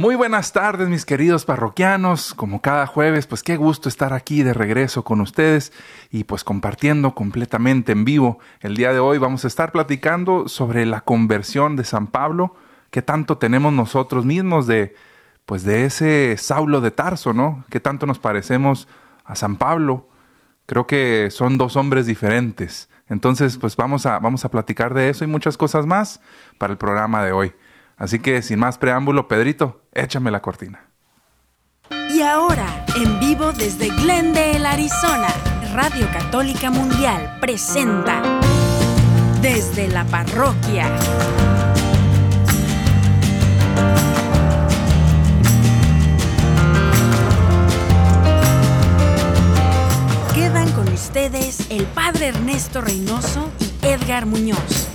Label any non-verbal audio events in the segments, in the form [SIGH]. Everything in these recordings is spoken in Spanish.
Muy buenas tardes, mis queridos parroquianos. Como cada jueves, pues qué gusto estar aquí de regreso con ustedes y pues compartiendo completamente en vivo. El día de hoy vamos a estar platicando sobre la conversión de San Pablo, que tanto tenemos nosotros mismos de pues de ese Saulo de Tarso, ¿no? Que tanto nos parecemos a San Pablo. Creo que son dos hombres diferentes. Entonces, pues vamos a vamos a platicar de eso y muchas cosas más para el programa de hoy. Así que sin más preámbulo, Pedrito, échame la cortina. Y ahora, en vivo desde Glendale, Arizona, Radio Católica Mundial presenta Desde la Parroquia. Quedan con ustedes el Padre Ernesto Reynoso y Edgar Muñoz.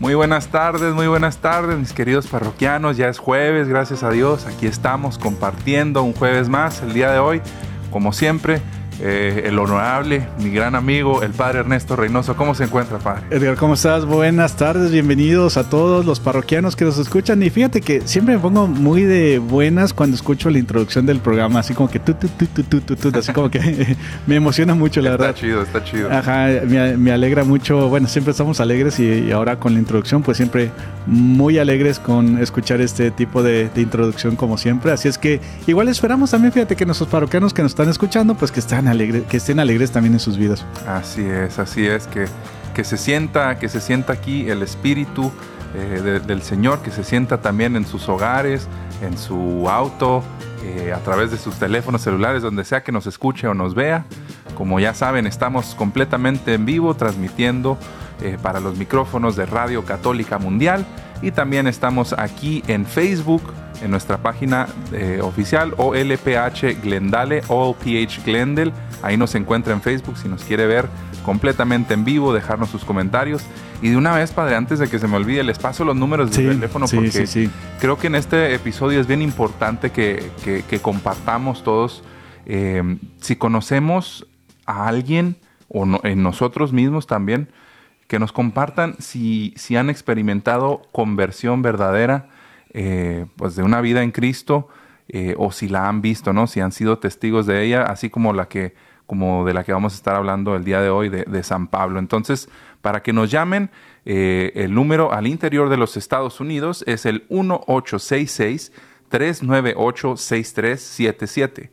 Muy buenas tardes, muy buenas tardes, mis queridos parroquianos. Ya es jueves, gracias a Dios. Aquí estamos compartiendo un jueves más el día de hoy. Como siempre, eh, el honorable, mi gran amigo, el padre Ernesto Reynoso. ¿Cómo se encuentra, padre? Edgar, ¿cómo estás? Buenas tardes, bienvenidos a todos los parroquianos que nos escuchan. Y fíjate que siempre me pongo muy de buenas cuando escucho la introducción del programa, así como que tu, tu, tu, así como que [LAUGHS] me emociona mucho, la está verdad. Está chido, está chido. Ajá, me, me, alegra mucho. Bueno, siempre estamos alegres y, y, ahora con la introducción, pues siempre muy alegres con escuchar este tipo de, de introducción, como siempre. Así es que igual esperamos también, fíjate que nuestros parroquianos que nos están escuchando, pues que están alegres, que estén alegres también en sus vidas. Así es, así es, que, que se sienta, que se sienta aquí el espíritu eh, de, del Señor, que se sienta también en sus hogares, en su auto, eh, a través de sus teléfonos celulares, donde sea que nos escuche o nos vea. Como ya saben, estamos completamente en vivo transmitiendo eh, para los micrófonos de Radio Católica Mundial y también estamos aquí en Facebook en nuestra página eh, oficial OLPH Glendale, OLPH Glendale. Ahí nos encuentra en Facebook si nos quiere ver completamente en vivo, dejarnos sus comentarios. Y de una vez, padre, antes de que se me olvide, les paso los números sí, de teléfono sí, porque sí, sí. creo que en este episodio es bien importante que, que, que compartamos todos. Eh, si conocemos a alguien o no, en nosotros mismos también, que nos compartan si, si han experimentado conversión verdadera eh, pues de una vida en Cristo eh, o si la han visto, ¿no? Si han sido testigos de ella, así como la que como de la que vamos a estar hablando el día de hoy de, de San Pablo. Entonces, para que nos llamen, eh, el número al interior de los Estados Unidos es el 1866 398 6377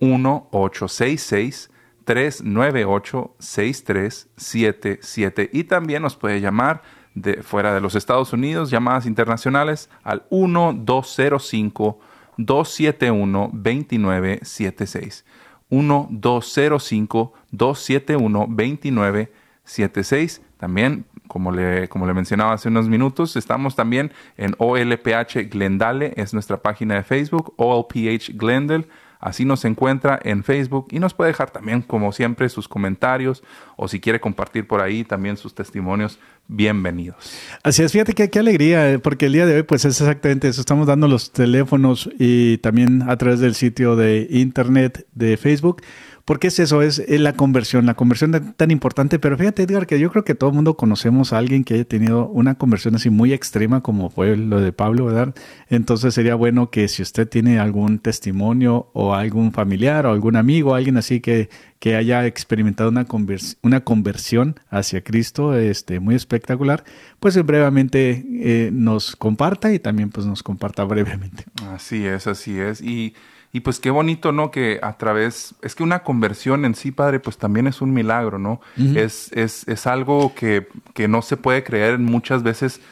1866 398-6377 y también nos puede llamar de fuera de los Estados Unidos, llamadas internacionales al 1205-271-2976. 1205-271-2976. También, como le, como le mencionaba hace unos minutos, estamos también en OLPH Glendale, es nuestra página de Facebook, OLPH Glendale. Así nos encuentra en Facebook y nos puede dejar también, como siempre, sus comentarios o si quiere compartir por ahí también sus testimonios, bienvenidos. Así es, fíjate que qué alegría, porque el día de hoy pues es exactamente eso, estamos dando los teléfonos y también a través del sitio de internet de Facebook. Porque es eso, es la conversión, la conversión tan, tan importante. Pero fíjate, Edgar, que yo creo que todo el mundo conocemos a alguien que haya tenido una conversión así muy extrema como fue lo de Pablo, ¿verdad? Entonces sería bueno que si usted tiene algún testimonio o algún familiar o algún amigo, alguien así que, que haya experimentado una, convers una conversión hacia Cristo este, muy espectacular, pues brevemente eh, nos comparta y también pues nos comparta brevemente. Así es, así es. Y... Y pues qué bonito, ¿no? Que a través, es que una conversión en sí, padre, pues también es un milagro, ¿no? Uh -huh. es, es, es, algo que, que, no se puede creer muchas veces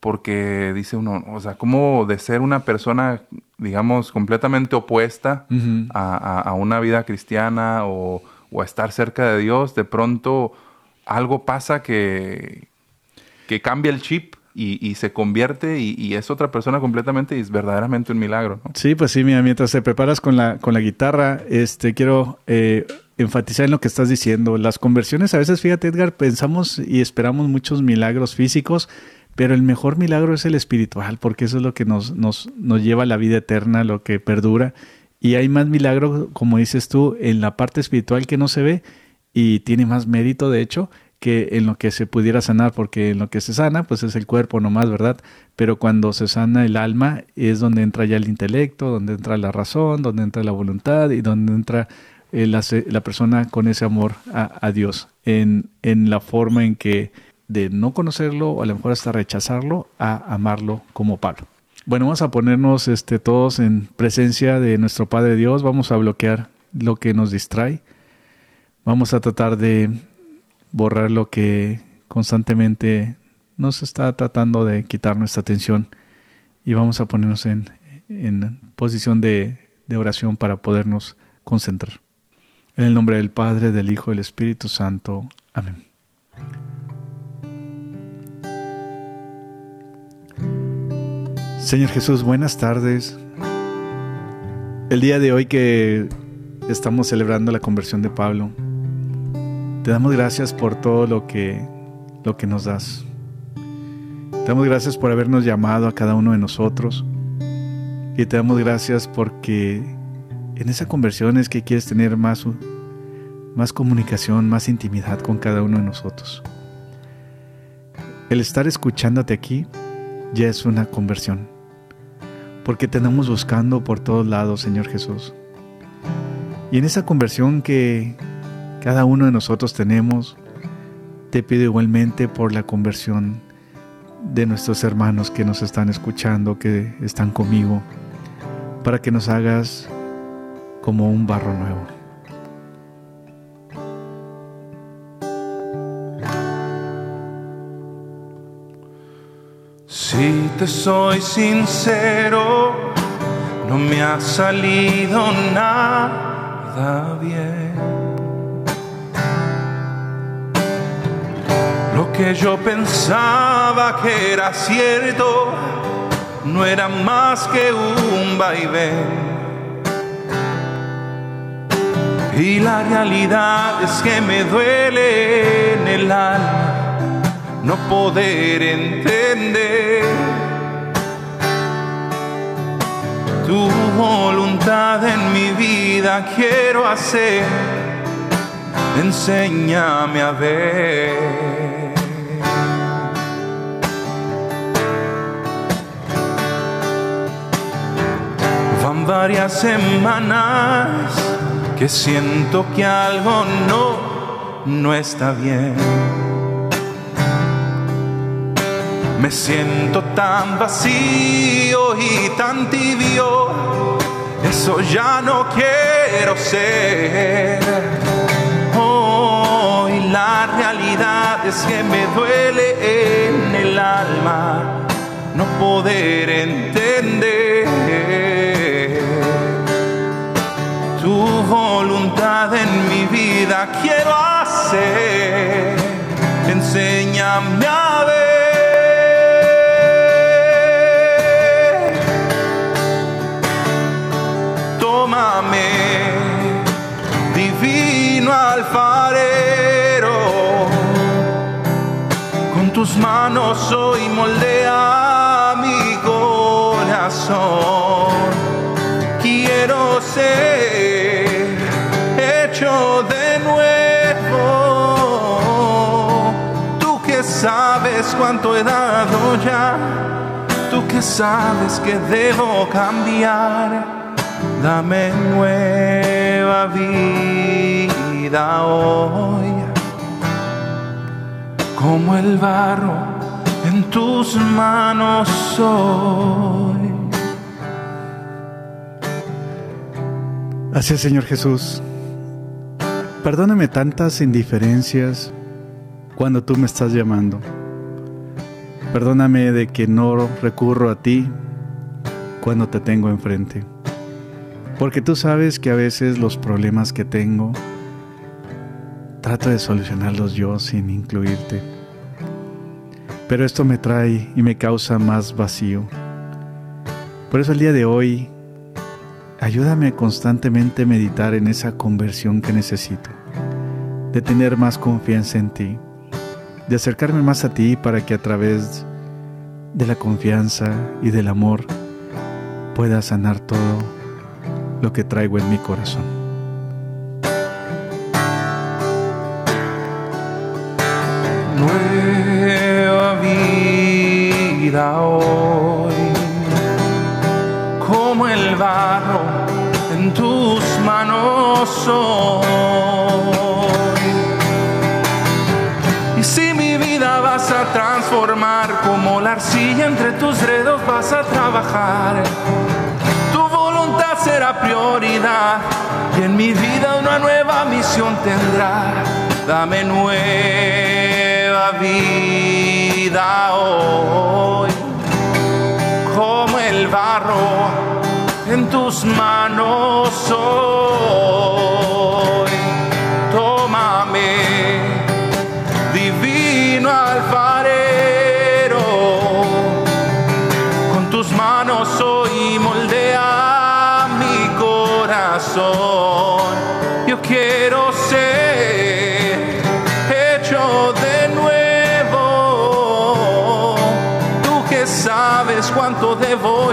porque dice uno, o sea, como de ser una persona, digamos, completamente opuesta uh -huh. a, a, a, una vida cristiana o, o, a estar cerca de Dios, de pronto algo pasa que, que cambia el chip y, se convierte y, y, es otra persona completamente y es verdaderamente un milagro. ¿no? Sí, pues sí, mira, mientras te preparas con la, con la guitarra, este, quiero eh, enfatizar en lo que estás diciendo. Las conversiones, a veces, fíjate, Edgar, pensamos y esperamos muchos milagros físicos, pero el mejor milagro es el espiritual, porque eso es lo que nos, nos, nos lleva a la vida eterna, lo que perdura. Y hay más milagro, como dices tú, en la parte espiritual que no se ve y tiene más mérito, de hecho, que en lo que se pudiera sanar, porque en lo que se sana, pues es el cuerpo nomás, ¿verdad? Pero cuando se sana el alma es donde entra ya el intelecto, donde entra la razón, donde entra la voluntad y donde entra eh, la, persona con ese amor a, Dios, en, en, la forma en que de no conocerlo o a lo mejor hasta rechazarlo, a amarlo como Pablo. Bueno, vamos a ponernos este, todos en presencia de nuestro Padre Dios, vamos a bloquear lo que nos distrae, vamos a tratar de borrar lo que constantemente nos está tratando de quitar nuestra atención y vamos a ponernos en, posición de, de oración para podernos concentrar. En el nombre del Padre, del Hijo y del Espíritu Santo. Amén. Señor Jesús, buenas tardes. El día de hoy que estamos celebrando la conversión de Pablo, te damos gracias por todo lo que, lo que nos das. Te damos gracias por habernos llamado a cada uno de nosotros. Y te damos gracias porque en esa conversión es que quieres tener más, más comunicación, más intimidad con cada uno de nosotros. El estar escuchándote aquí ya es una conversión. Porque te andamos buscando por todos lados, Señor Jesús. Y en esa conversión que cada uno de nosotros tenemos, te pido igualmente por la conversión de nuestros hermanos que nos están escuchando, que están conmigo, para que nos hagas como un barro nuevo. Si te soy sincero, no me ha salido nada bien. Que yo pensaba que era cierto no era más que un vaivén. Y la realidad es que me duele en el alma no poder entender tu voluntad en mi vida quiero hacer. Enséñame a ver. Varias semanas que siento que algo no, no está bien. Me siento tan vacío y tan tibio, eso ya no quiero ser. Hoy la realidad es que me duele en el alma no poder entender voluntad en mi vida quiero hacer. Enséñame a ver. Tómame, divino alfarero. Con tus manos hoy moldea mi corazón. Quiero ser sabes cuánto he dado ya, tú que sabes que debo cambiar, dame nueva vida hoy. Como el barro en tus manos soy. Así Señor Jesús. Perdóname tantas indiferencias cuando tú me estás llamando. Perdóname de que no recurro a ti cuando te tengo enfrente. Porque tú sabes que a veces los problemas que tengo trato de solucionarlos yo sin incluirte. Pero esto me trae y me causa más vacío. Por eso el día de hoy, ayúdame constantemente a meditar en esa conversión que necesito de tener más confianza en ti, de acercarme más a ti para que a través de la confianza y del amor pueda sanar todo lo que traigo en mi corazón. Nueva vida hoy, como el barro en tus manos soy. Transformar, como la arcilla entre tus dedos vas a trabajar. Tu voluntad será prioridad y en mi vida una nueva misión tendrá. Dame nueva vida hoy, como el barro en tus manos soy.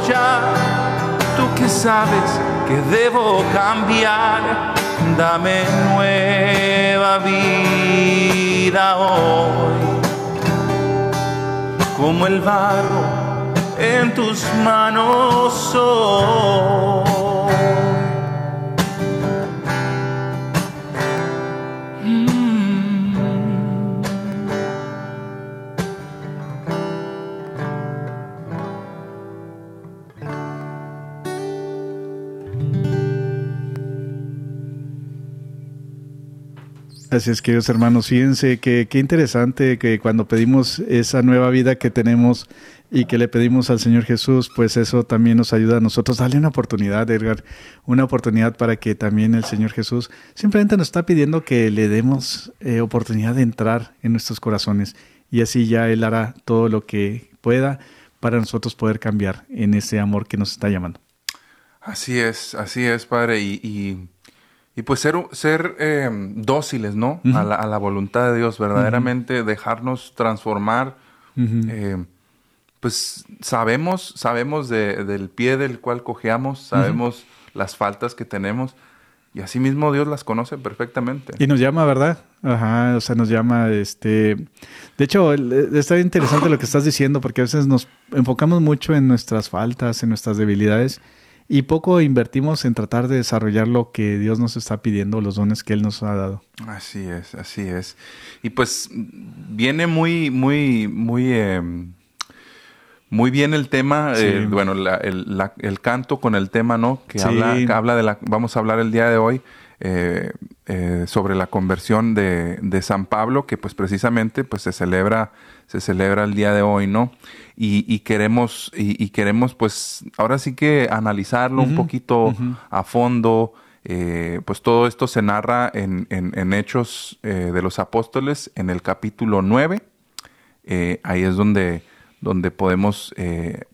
Ya tú que sabes que debo cambiar, dame nueva vida hoy, como el barro en tus manos soy. Así queridos hermanos, fíjense que qué interesante que cuando pedimos esa nueva vida que tenemos y que le pedimos al Señor Jesús, pues eso también nos ayuda a nosotros. Dale una oportunidad, Edgar, una oportunidad para que también el Señor Jesús simplemente nos está pidiendo que le demos eh, oportunidad de entrar en nuestros corazones y así ya Él hará todo lo que pueda para nosotros poder cambiar en ese amor que nos está llamando. Así es, así es, Padre. Y, y pues ser, ser eh, dóciles, ¿no? a, la, a la voluntad de Dios, verdaderamente dejarnos transformar. eh, pues sabemos, sabemos de- del pie del cual cojeamos, sabemos las faltas que tenemos y así mismo Dios las conoce perfectamente. Y nos llama, ¿verdad? Ajá, o sea, nos llama, este... De hecho, eh, está interesante lo que estás diciendo, porque a veces nos enfocamos mucho en nuestras faltas, en nuestras debilidades, y poco invertimos en tratar de desarrollar lo que Dios nos está pidiendo, los dones que Él nos ha dado. Así es, así es. Y pues viene muy, muy, muy, eh, muy bien el tema, Sí. eh, bueno, la- el, la- el canto con el tema, ¿no? Que Sí. habla, que habla de la, vamos a hablar el día de hoy eh, eh, sobre la conversión de, de San Pablo, que pues precisamente pues se celebra, se celebra el día de hoy, ¿no? Y, y queremos, y, y queremos pues ahora sí que analizarlo un poquito a fondo. Eh, pues todo esto se narra en, en- en Hechos de los Apóstoles, en el capítulo 9. Eh, ahí es donde, donde podemos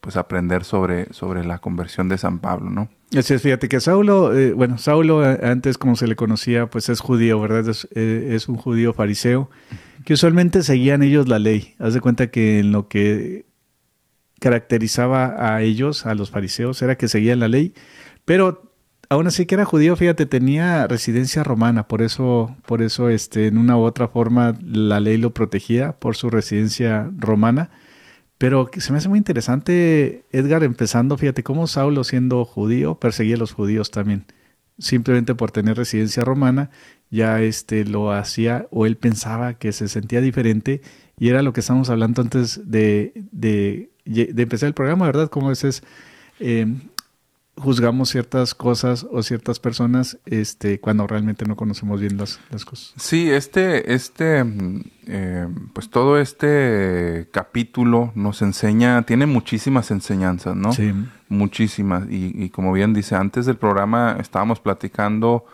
pues aprender sobre, sobre la conversión de San Pablo, ¿no? Así es, fíjate que Saulo, eh, bueno, Saulo eh, antes como se le conocía, pues es judío, ¿verdad? Es, eh, es un judío fariseo, que usualmente seguían ellos la ley. Haz de cuenta que en lo que caracterizaba a ellos, a los fariseos, era que seguían la ley, pero aún así que era judío, fíjate, tenía residencia romana, por eso, por eso, este, en una u otra forma, la ley lo protegía por su residencia romana. Pero se me hace muy interesante, Edgar, empezando, fíjate, cómo Saulo, siendo judío, perseguía a los judíos también. Simplemente por tener residencia romana, ya este lo hacía o él pensaba que se sentía diferente y era lo que estábamos hablando antes de, de, de empezar el programa, ¿verdad? Como a veces eh, juzgamos ciertas cosas o ciertas personas este, cuando realmente no conocemos bien las, las cosas. Sí, este, este, mm, eh, pues todo este capítulo nos enseña, tiene muchísimas enseñanzas, ¿no? Sí. Muchísimas. Y, y como bien dice, antes del programa estábamos platicando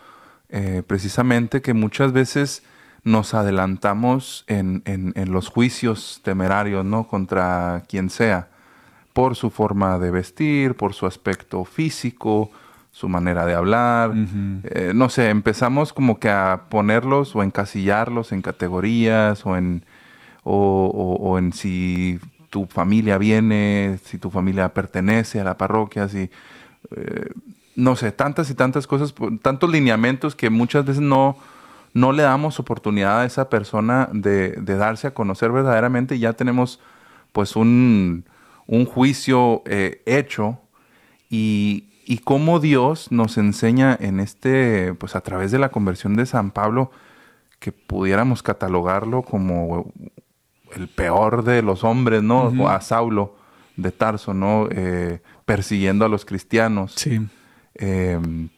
eh, precisamente que muchas veces nos adelantamos en, en- en los juicios temerarios, ¿no? Contra quien sea, por su forma de vestir, por su aspecto físico, su manera de hablar. Eh, no sé, empezamos como que a ponerlos o encasillarlos en categorías o en, o, o- o en si tu familia viene, si tu familia pertenece a la parroquia, si eh, no sé, tantas y tantas cosas, tantos lineamientos que muchas veces no, no le damos oportunidad a esa persona de, de darse a conocer verdaderamente y ya tenemos pues un, un juicio eh, hecho y, y cómo Dios nos enseña en este, pues a través de la conversión de San Pablo, que pudiéramos catalogarlo como el peor de los hombres, ¿no? A Saulo de Tarso, ¿no? Eh, persiguiendo a los cristianos. Sí. Em,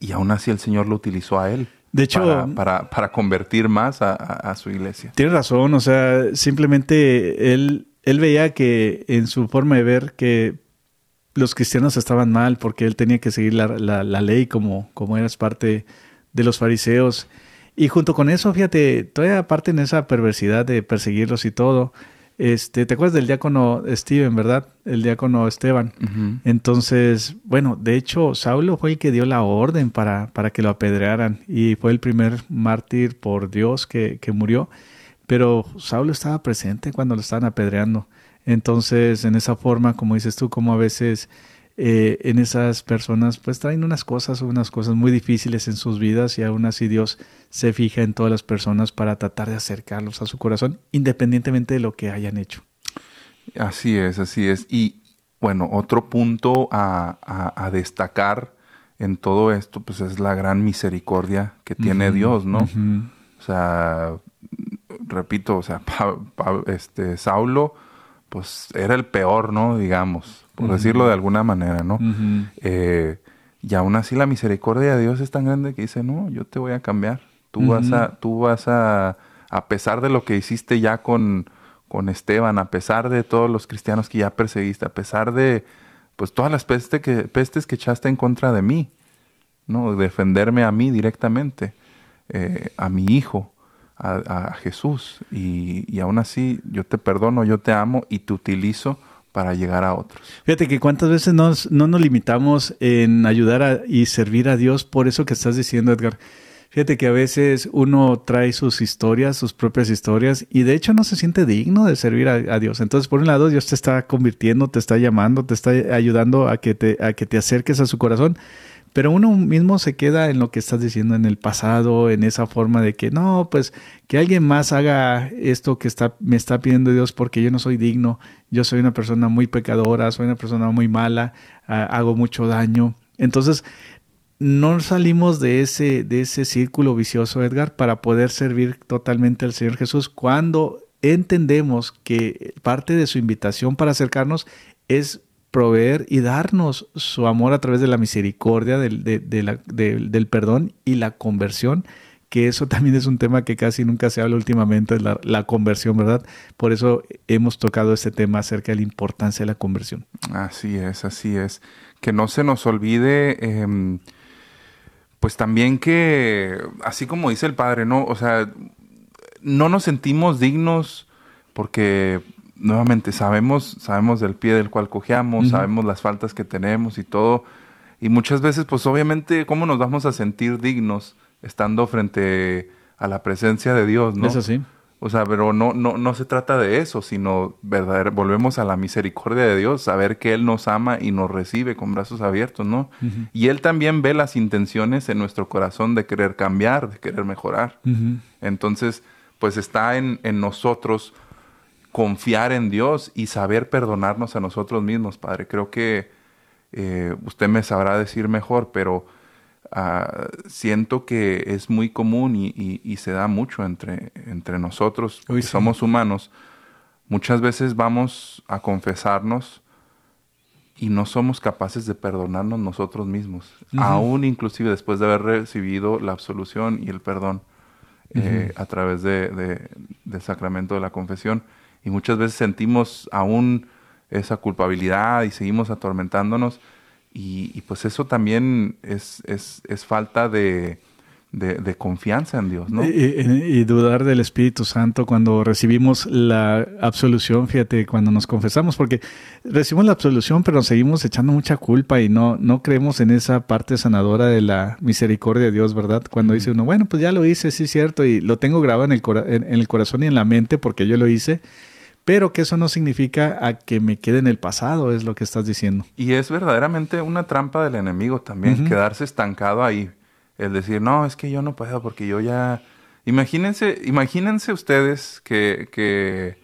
y aún así el Señor lo utilizó a él. De hecho, para, para, convertir más a, su iglesia. Tiene razón, o sea, simplemente él, él veía que en su forma de ver que los cristianos estaban mal porque él tenía que seguir la, la, ley como, como eras parte de los fariseos. Y junto con eso, fíjate, todavía aparte en esa perversidad de perseguirlos y todo, este, ¿te acuerdas del diácono Steven, verdad? El diácono Esteban. Entonces, bueno, de hecho, Saulo fue el que dio la orden para, para que lo apedrearan y fue el primer mártir por Dios que, que murió. Pero Saulo estaba presente cuando lo estaban apedreando. Entonces, en esa forma, como dices tú, como a veces eh, en esas personas pues traen unas cosas, unas cosas muy difíciles en sus vidas y aún así Dios se fija en todas las personas para tratar de acercarlos a su corazón independientemente de lo que hayan hecho. Así es, así es. Y bueno, otro punto a, destacar en todo esto pues es la gran misericordia que tiene Dios, ¿no? O sea, repito, o sea, [LAUGHS] este, Saulo pues era el peor, ¿no? Digamos, por decirlo de alguna manera, ¿no? Eh, y aún así la misericordia de Dios es tan grande que dice, no, yo te voy a cambiar. Tú vas a, tú vas a, a pesar de lo que hiciste ya con, con Esteban, a pesar de todos los cristianos que ya perseguiste, a pesar de, pues todas las pestes que, pestes que echaste en contra de mí, ¿no? Defenderme a mí directamente, eh, a mi hijo a, Jesús y, y, aún así yo te perdono, yo te amo y te utilizo para llegar a otros. Fíjate que cuántas veces nos, no nos limitamos en ayudar y servir a Dios por eso que estás diciendo, Edgar. Fíjate que a veces uno trae sus historias, sus propias historias, y de hecho no se siente digno de servir a, a, Dios. Entonces, por un lado, Dios te está convirtiendo, te está llamando, te está ayudando a que te, a que te acerques a su corazón. Pero uno mismo se queda en lo que estás diciendo en el pasado, en esa forma de que no, pues que alguien más haga esto que está, me está pidiendo Dios porque yo no soy digno, yo soy una persona muy pecadora, soy una persona muy mala, hago mucho daño. Entonces, no salimos de ese, de ese círculo vicioso, Edgar, para poder servir totalmente al Señor Jesús cuando entendemos que parte de su invitación para acercarnos es proveer y darnos su amor a través de la misericordia, del, del perdón y la conversión, que eso [LAUGHS] también es un tema que casi nunca se habla últimamente, la, la conversión, ¿verdad? Por eso hemos tocado este tema acerca de la importancia de la conversión. Así es, así es. Que no se nos olvide, em, pues también que, así como dice el Padre, ¿no? O sea, no nos sentimos dignos porque nuevamente sabemos, sabemos del pie del cual cojeamos, sabemos las faltas que tenemos y todo. Y muchas veces, pues obviamente, ¿cómo nos vamos a sentir dignos estando frente a la presencia de Dios, no? Es así. O sea, pero no, no, no se trata de eso, sino verdad, volvemos a la misericordia de Dios, saber que Él nos ama y nos recibe con brazos abiertos, ¿no? Y Él también ve las intenciones en nuestro corazón de querer cambiar, de querer mejorar. Entonces, pues está en, en nosotros confiar en Dios y saber perdonarnos a nosotros mismos, Padre. Creo que eh, usted me sabrá decir mejor, pero ah, siento que es muy común y, se da mucho entre, entre nosotros, que somos humanos. Muchas veces vamos a confesarnos y no somos capaces de perdonarnos nosotros mismos, aún inclusive después de haber recibido la absolución y el perdón eh, a través de, del sacramento de la confesión y muchas veces sentimos aún esa culpabilidad y seguimos atormentándonos y, pues eso también es, es, es falta de, de, confianza en Dios, ¿no? Y, dudar del Espíritu Santo cuando recibimos la absolución, fíjate, cuando nos confesamos, porque recibimos la absolución, pero nos seguimos echando mucha culpa y no, no creemos en esa parte sanadora de la misericordia de Dios, ¿verdad? Cuando dice uno, bueno, pues ya lo hice, sí es cierto, y lo tengo grabado en el, en el corazón y en la mente porque yo lo hice pero que eso no significa a que me quede en el pasado, es lo que estás diciendo. Y es verdaderamente una trampa del enemigo también, quedarse estancado ahí. El decir, no, es que yo no puedo porque yo ya... Imagínense, imagínense ustedes que, que,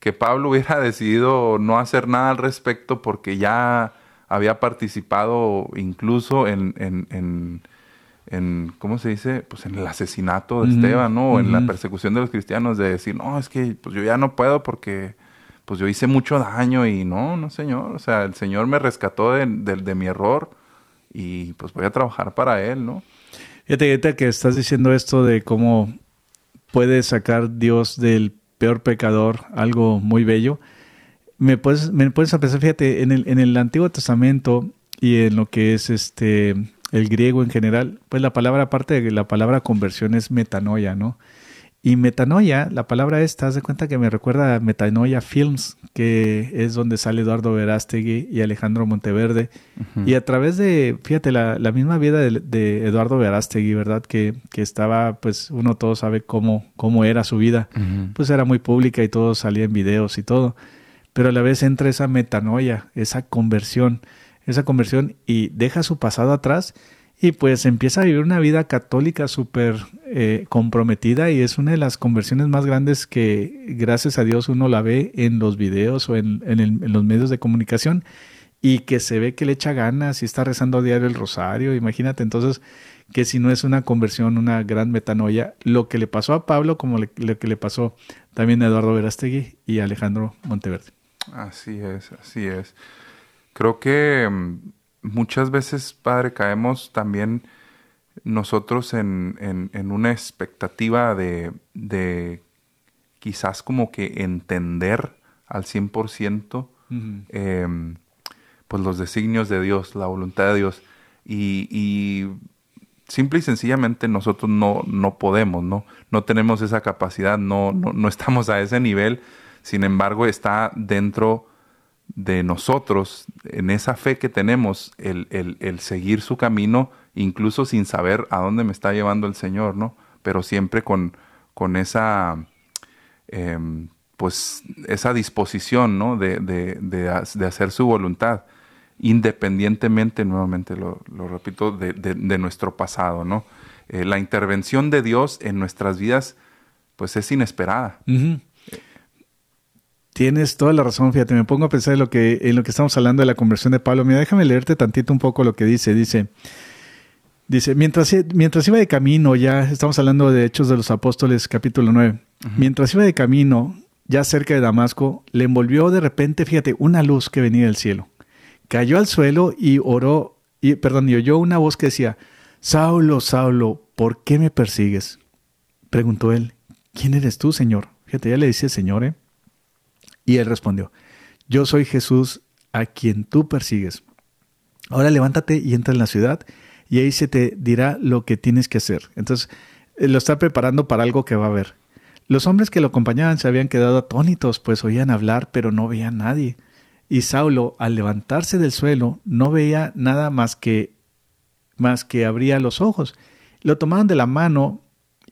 que Pablo [LAUGHS] hubiera decidido no hacer nada al respecto porque ya había participado incluso en, en, en, ¿cómo se dice? Pues en el asesinato de Esteban, ¿no? O en la persecución de los cristianos, de decir, no, es que pues yo ya no puedo porque pues yo hice mucho daño y no, no, Señor. O sea, el Señor me rescató de, de mi error y pues voy a trabajar para Él, ¿no? Fíjate, que estás diciendo esto de cómo puede sacar Dios del peor pecador, algo muy bello. Me puedes, me puedes pensar, fíjate, en el, en el Antiguo Testamento y en lo que es este el griego en general, pues la palabra, aparte de la palabra conversión, es metanoia, ¿no? Y metanoia, la palabra esta, haz de cuenta que me recuerda a Metanoia Films, que es donde sale Eduardo Verástegui y Alejandro Monteverde. Y a través de, fíjate, la, misma vida de, Eduardo Verástegui, ¿verdad? Que, que, estaba, pues uno todo sabe cómo, cómo era su vida. Pues era muy pública y todo salía en videos y todo. Pero a la vez entra esa metanoia, esa conversión, esa conversión y deja su pasado atrás y pues empieza a vivir una vida católica súper eh, comprometida y es una de las conversiones más grandes que gracias a Dios uno la ve en los videos o en, los medios de comunicación y que se ve que le echa ganas y está rezando a diario el rosario. Imagínate entonces que si no es una conversión, una gran metanoia, lo que le pasó a Pablo como lo que le pasó también a Eduardo Verástegui y Alejandro Monteverde. Así es, así es. Creo que mm, muchas veces, Padre, caemos también nosotros en, una expectativa de, quizás como que entender al 100% em, pues los designios de Dios, la voluntad de Dios. Y, simple y sencillamente nosotros no, no podemos, ¿no? No tenemos esa capacidad, no, no, no estamos a ese nivel. Sin embargo, está dentro de nosotros, en esa fe que tenemos, el, el, seguir su camino, incluso sin saber a dónde me está llevando el Señor, ¿no? Pero siempre con, con esa, em, pues, esa disposición, ¿no? De, de, de, hacer su voluntad, independientemente, nuevamente lo, lo repito, de, nuestro pasado, ¿no? Eh, la intervención de Dios en nuestras vidas, pues, es inesperada. Tienes toda la razón, fíjate, me pongo a pensar en lo que, en lo que estamos hablando de la conversión de Pablo. Mira, déjame leerte tantito un poco lo que dice. Dice, dice, mientras, mientras iba de camino, ya estamos hablando de Hechos de los Apóstoles, capítulo 9. Mientras iba de camino, ya cerca de Damasco, le envolvió de repente, fíjate, una luz que venía del cielo. Cayó al suelo y oró, y, perdón, y oyó una voz que decía, Saulo, Saulo, ¿por qué me persigues? Preguntó él, ¿quién eres tú, Señor? Fíjate, ya le dice Señor, ¿eh? Y él respondió, yo soy Jesús a quien tú persigues. Ahora levántate y entra en la ciudad y ahí se te dirá lo que tienes que hacer. Entonces, eh, lo está preparando para algo que va a haber. Los hombres que lo acompañaban se habían quedado atónitos, pues oían hablar, pero no veían a nadie. Y Saulo, al levantarse del suelo, no veía nada más que más que abría los ojos. Lo tomaron de la mano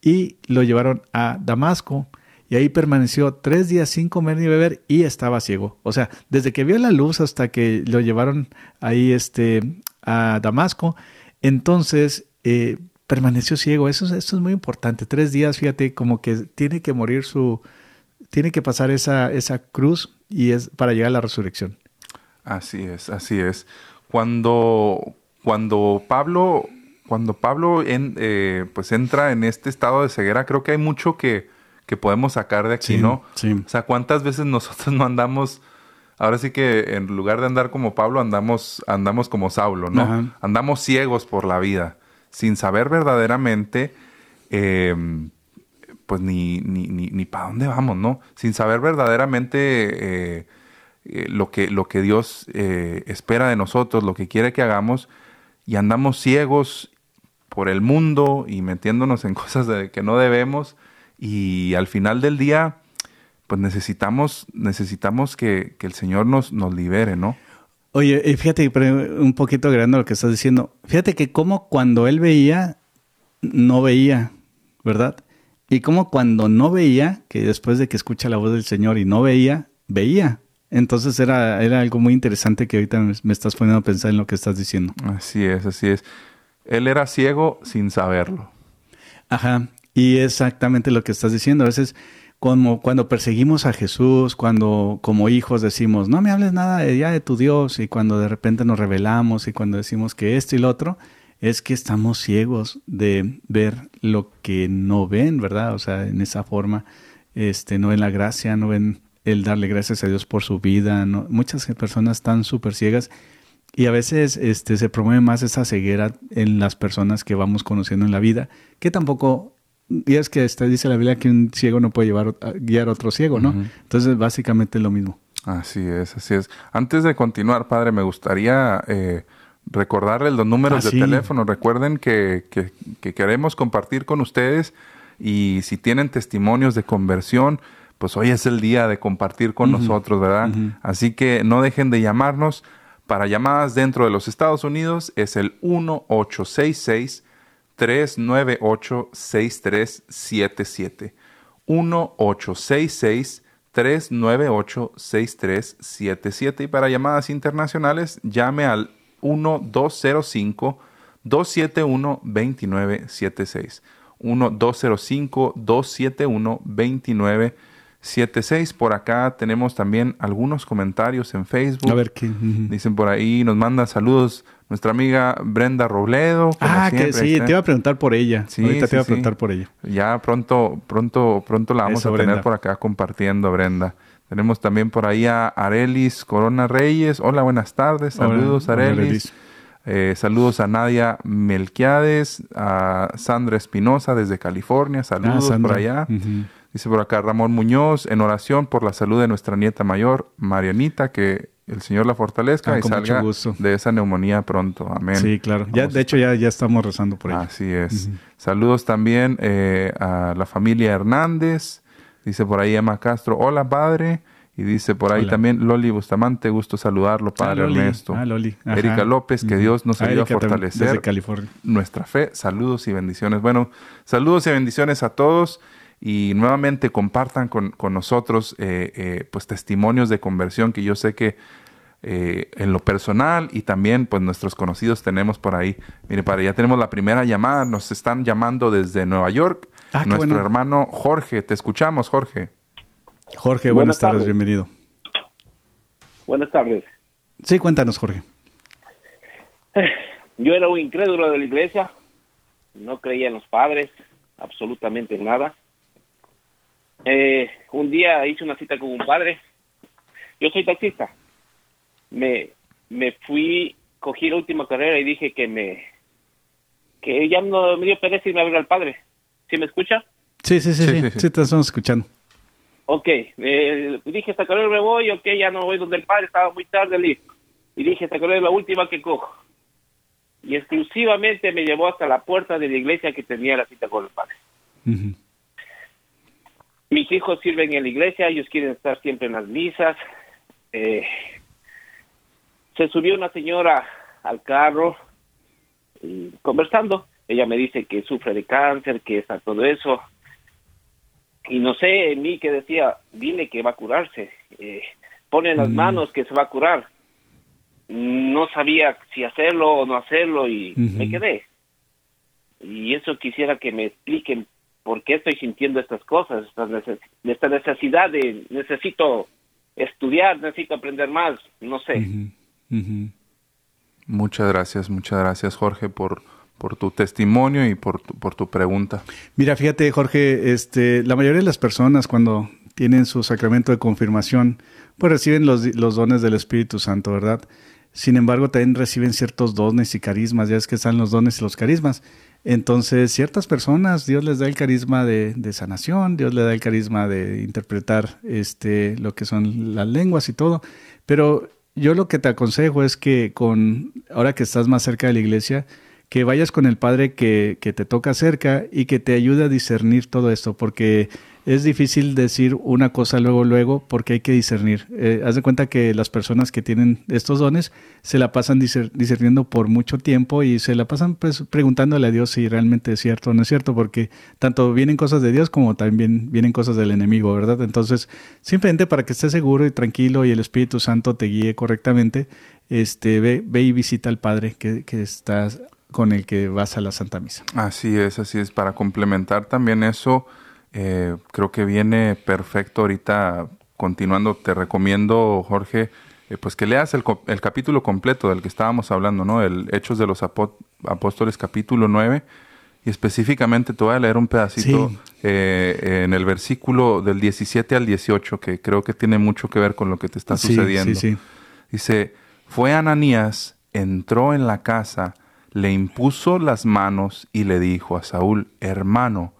y lo llevaron a Damasco y ahí permaneció tres días sin comer ni beber y estaba ciego. O sea, desde que vio la luz hasta que lo llevaron ahí este, a Damasco, entonces eh, permaneció ciego. Eso, eso es muy importante. Tres días, fíjate, como que tiene que morir su, tiene que pasar esa, esa cruz y es para llegar a la resurrección. Así es, así es. Cuando, cuando Pablo, cuando Pablo eh, pues entra en este estado de ceguera, creo que hay mucho que, que podemos sacar de aquí, ¿no? Sí. O sea, ¿cuántas veces [LAUGHS] nosotros no andamos, ahora sí que en lugar de andar como Pablo, andamos, andamos como Saulo, ¿no? Andamos ciegos por la vida, sin saber verdaderamente, em, pues ni, ni, ni, ni para dónde vamos, ¿no? Sin saber verdaderamente eh, eh, lo, que, lo que Dios eh, espera de nosotros, lo que quiere que hagamos, y andamos ciegos por el mundo y metiéndonos en [LAUGHS] cosas de que no debemos y al final del día, pues necesitamos, necesitamos que, el Señor nos, nos libere, ¿no? Oye, fíjate, un poquito agregando lo que estás diciendo, fíjate que como cuando él veía, no veía, ¿verdad? Y como cuando no veía, que después de que escucha la voz del Señor y no veía, veía. Entonces era, era algo muy interesante que ahorita me estás poniendo a pensar en lo que estás diciendo. Así es, así es. Él era ciego sin saberlo. Ajá. Y exactamente lo que estás diciendo. A veces como cuando perseguimos a Jesús, cuando como hijos decimos, no me hables nada de, ya de tu Dios, y cuando de repente nos revelamos y cuando decimos que esto y lo otro, es que estamos ciegos de ver lo que no ven, ¿verdad? O sea, en esa forma, este, no ven la gracia, no ven el darle gracias a Dios por su vida. ¿no? Muchas personas están súper ciegas y a veces este, se promueve más esa ceguera en las personas que vamos conociendo en la vida, que tampoco, y es que está, dice la Biblia que un ciego no puede llevar, guiar a otro ciego, ¿no? Entonces, básicamente es lo mismo. Así es, así es. Antes de continuar, padre, me gustaría eh, recordarles los números Ah, de sí. teléfono. Recuerden que, que- que queremos compartir con ustedes y si tienen testimonios de conversión, pues hoy es el día de compartir con nosotros, ¿verdad? Así que no dejen de llamarnos. Para llamadas dentro de los Estados Unidos es el 1866 398 6377. 1866 398 6377 y para llamadas internacionales llame al 1205 271 2976. 1205 271 2976. Por acá tenemos también algunos comentarios en Facebook. A ver qué. Dicen por ahí, nos manda saludos nuestra amiga Brenda Robledo. Ah, que sí, está- te iba a preguntar por ella. Sí, Ahorita sí, te iba a sí. preguntar por ella. Ya pronto, pronto, pronto la vamos Eso, a tener Brenda. por acá compartiendo, Brenda. Tenemos también por ahí a Arelis Corona Reyes. Hola, buenas tardes. Saludos, hola, Arelis. Eh, saludos a Nadia Melquiades, a Sandra Espinosa desde California. Saludos Ah, Sandra. por allá. Dice por acá Ramón Muñoz, en oración por la salud de nuestra nieta mayor, Marianita, que el Señor la fortalezca Ah, y salga de esa neumonía pronto. Amén. Sí, claro. Ya, de hecho, ya, ya estamos rezando por ella. Así es. Saludos también eh, a la familia Hernández. Dice por ahí Emma Castro, hola padre. Y dice por ahí Hola. también Loli Bustamante, gusto saludarlo, padre Loli. Ernesto. Ah, Loli. Erika López, que. Dios nos Ah, ayude a fortalecer California. nuestra fe. Saludos y bendiciones. Bueno, saludos y bendiciones a todos. Y nuevamente compartan con, con nosotros eh, eh, pues testimonios de conversión que yo sé que eh, en lo personal y también pues nuestros conocidos tenemos por ahí. Mire, para ya tenemos la primera llamada. Nos están llamando desde Nueva York. Ah, Nuestro bueno. hermano Jorge. Te escuchamos, Jorge. Jorge, buenas, Buenas tardes, tardes. bienvenido. Buenas tardes. Sí, cuéntanos, Jorge. [LAUGHS] Yo era un incrédulo de la iglesia, no creía en los padres, absolutamente en nada. Eh, un día hice una cita con un padre. Yo soy taxista. Me, me fui, cogí la última carrera y dije que me que ya no me dio pereza irme a ver al padre. ¿Sí me escucha? Sí, sí, sí, Sí, sí, sí, sí, sí. te estamos escuchando. Ok, eh, dije esta carrera me voy, ok, ya no voy donde el padre, estaba muy tarde listo. Y dije, esta carrera es la última que cojo. Y exclusivamente me llevó hasta la puerta de la iglesia que tenía la cita con el padre. Ujú. Mis hijos sirven en la iglesia, ellos quieren estar siempre en las misas. Eh, se subió una señora al carro y conversando. Ella me dice que sufre de cáncer, que está todo eso. Y no sé en mí que decía, dile que va a curarse. Eh, pone en las Mm. manos que se va a curar. No sabía si hacerlo o no hacerlo y me quedé. Y eso quisiera que me expliquen por qué estoy sintiendo estas cosas, esta, neces- esta necesidad de necesito estudiar, necesito aprender más, no sé. Muchas gracias, muchas gracias, Jorge, por, por tu testimonio y por tu, por tu pregunta. Mira, fíjate, Jorge, este, la mayoría de las personas cuando tienen su sacramento de confirmación, pues reciben los, los dones del Espíritu Santo, ¿verdad? Sin embargo, también reciben ciertos dones y carismas, ya es que están los dones y los carismas. Entonces, ciertas personas, Dios les da el carisma de, de sanación, Dios le da el carisma de interpretar este, lo que son las lenguas y todo, pero yo lo que te aconsejo es que con, ahora que estás más cerca de la iglesia, que vayas con el Padre que, que te toca cerca y que te ayude a discernir todo esto, porque es difícil decir una cosa luego, luego, porque hay que discernir. Eh, haz de cuenta que las personas que tienen estos dones se la pasan discer- discerniendo por mucho tiempo y se la pasan pues, preguntándole a Dios si realmente es cierto o no es cierto, porque tanto vienen cosas de Dios como también vienen cosas del enemigo, ¿verdad? Entonces, simplemente para que estés seguro y tranquilo y el Espíritu Santo te guíe correctamente, este, ve, ve y visita al Padre que, que estás con el que vas a la Santa Misa. Así es, así es. Para complementar también eso, eh, creo que viene perfecto ahorita. Continuando, te recomiendo, Jorge, eh, pues que leas el, el, capítulo completo del que estábamos hablando, ¿no? El Hechos de los Apóstoles, capítulo 9. Y específicamente te voy a leer un pedacito eh, en el versículo del 17 al 18, que creo que tiene mucho que ver con lo que te está sucediendo. Dice, fue Ananías, entró en la casa, le impuso las manos y le dijo a Saúl, hermano,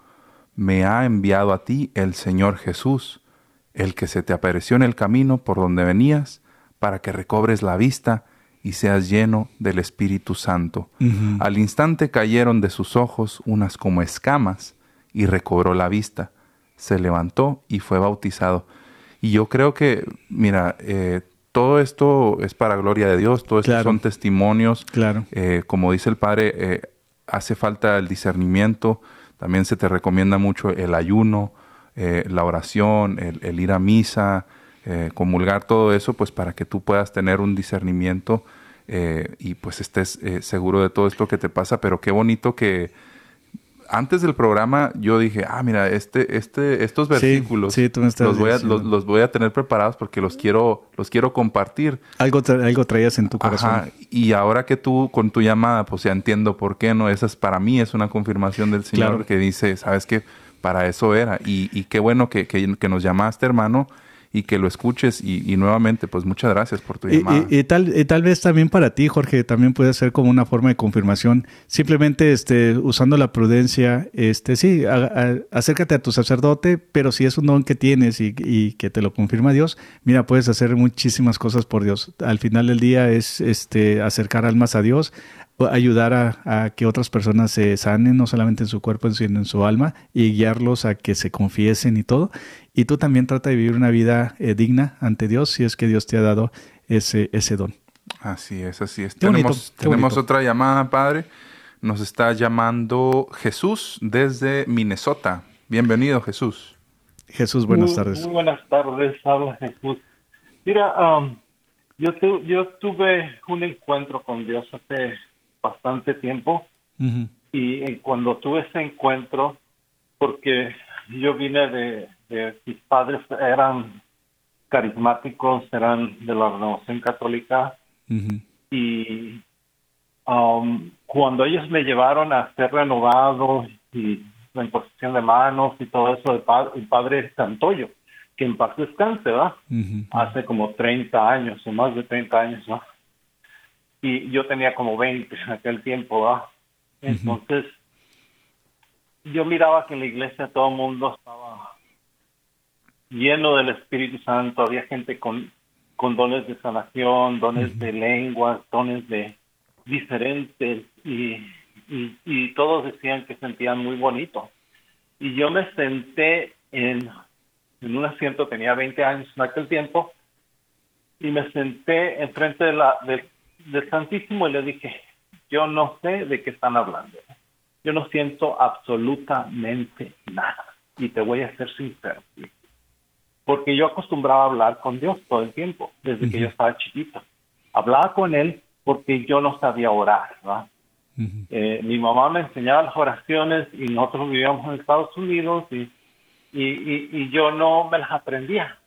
me ha enviado a ti el Señor Jesús, el que se te apareció en el camino por donde venías, para que recobres la vista y seas lleno del Espíritu Santo. Al instante cayeron de sus ojos unas como escamas y recobró la vista. Se levantó y fue bautizado. Y yo creo que, mira, eh, todo esto es para gloria de Dios, todo esto son testimonios. Claro. Eh, como dice el Padre, eh, hace falta el discernimiento. También se te recomienda mucho el ayuno, la oración, el ir a misa, eh, comulgar todo eso, pues para que tú puedas tener un discernimiento eh, y pues estés eh, seguro de todo esto que te pasa. Pero qué bonito que antes del programa yo dije, ah, mira, este, este, estos versículos los, voy a, los, voy a tener preparados porque los quiero, los quiero compartir. Algo, algo traías en tu corazón. Y ahora que tú con tu llamada, pues ya entiendo por qué no. Esa es para mí es una confirmación del Señor que dice, sabes que para eso era. Y, y qué bueno que, que, que nos llamaste, hermano y que lo escuches. Y, nuevamente pues muchas gracias por tu llamada. Y, tal, tal vez también para ti Jorge también puede ser como una forma de confirmación. Simplemente este usando la prudencia este sí acércate a tu sacerdote pero si es un don que tienes y, y, que te lo confirma Dios mira puedes hacer muchísimas cosas por Dios. Al final del día es este acercar almas a Dios ayudar a, que otras personas se sanen, no solamente en su cuerpo, sino en su alma, y guiarlos a que se confiesen y todo. Y tú también trata de vivir una vida eh, digna ante Dios si es que Dios te ha dado ese, ese don. Así es, así es. tenemos, tenemos otra llamada, Padre. Nos está llamando Jesús desde Minnesota. Bienvenido, Jesús. Jesús, buenas tardes. Muy buenas tardes, habla Jesús. Mira, um, yo, yo tuve un encuentro con Dios hace bastante tiempo. Y cuando tuve ese encuentro, porque yo vine de, mis padres eran carismáticos, eran de la renovación católica, y um, cuando ellos me llevaron a ser renovado y la imposición de manos y todo eso, el, padre, el padre Santoyo, que en paz descanse, ¿va? Hace como 30 años o más de 30 años, ¿no? Y yo tenía como 20 en aquel tiempo, Entonces, yo miraba que en la iglesia todo el mundo estaba lleno del Espíritu Santo, había gente con, con dones de sanación, dones de lenguas, dones de diferentes, y, y, todos decían que sentían muy bonito. Y yo me senté en, en un asiento, tenía 20 años en aquel tiempo, y me senté enfrente de la, de, del Santísimo y le dije, yo no sé de qué están hablando. Yo no siento absolutamente nada. Y te voy a ser sincero. Porque yo acostumbraba a hablar con Dios todo el tiempo, desde que yo estaba chiquito. Hablaba con Él porque yo no sabía orar. Eh, mi mamá me enseñaba las oraciones y nosotros vivíamos en Estados Unidos y, y, y, yo no me las aprendía.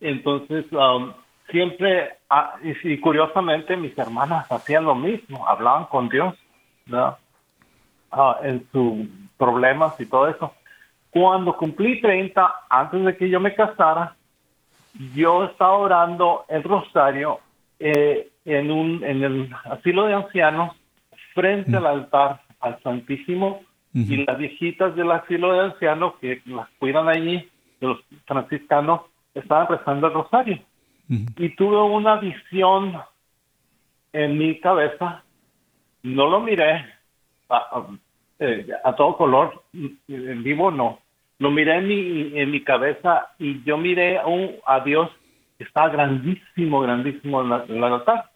Entonces, um, siempre, ah, y, curiosamente mis hermanas hacían lo mismo, hablaban con Dios ah, en sus problemas y todo eso. Cuando cumplí 30, antes de que yo me casara, yo estaba orando el rosario eh, en, un, en el asilo de ancianos frente al altar al Santísimo y las viejitas del asilo de ancianos que las cuidan allí, de los franciscanos, estaban rezando el rosario y tuve una visión en mi cabeza, no lo miré a, eh, todo color, en vivo no, lo miré en mi, en mi cabeza y yo miré a, un, a Dios que estaba grandísimo, grandísimo en, la, altar.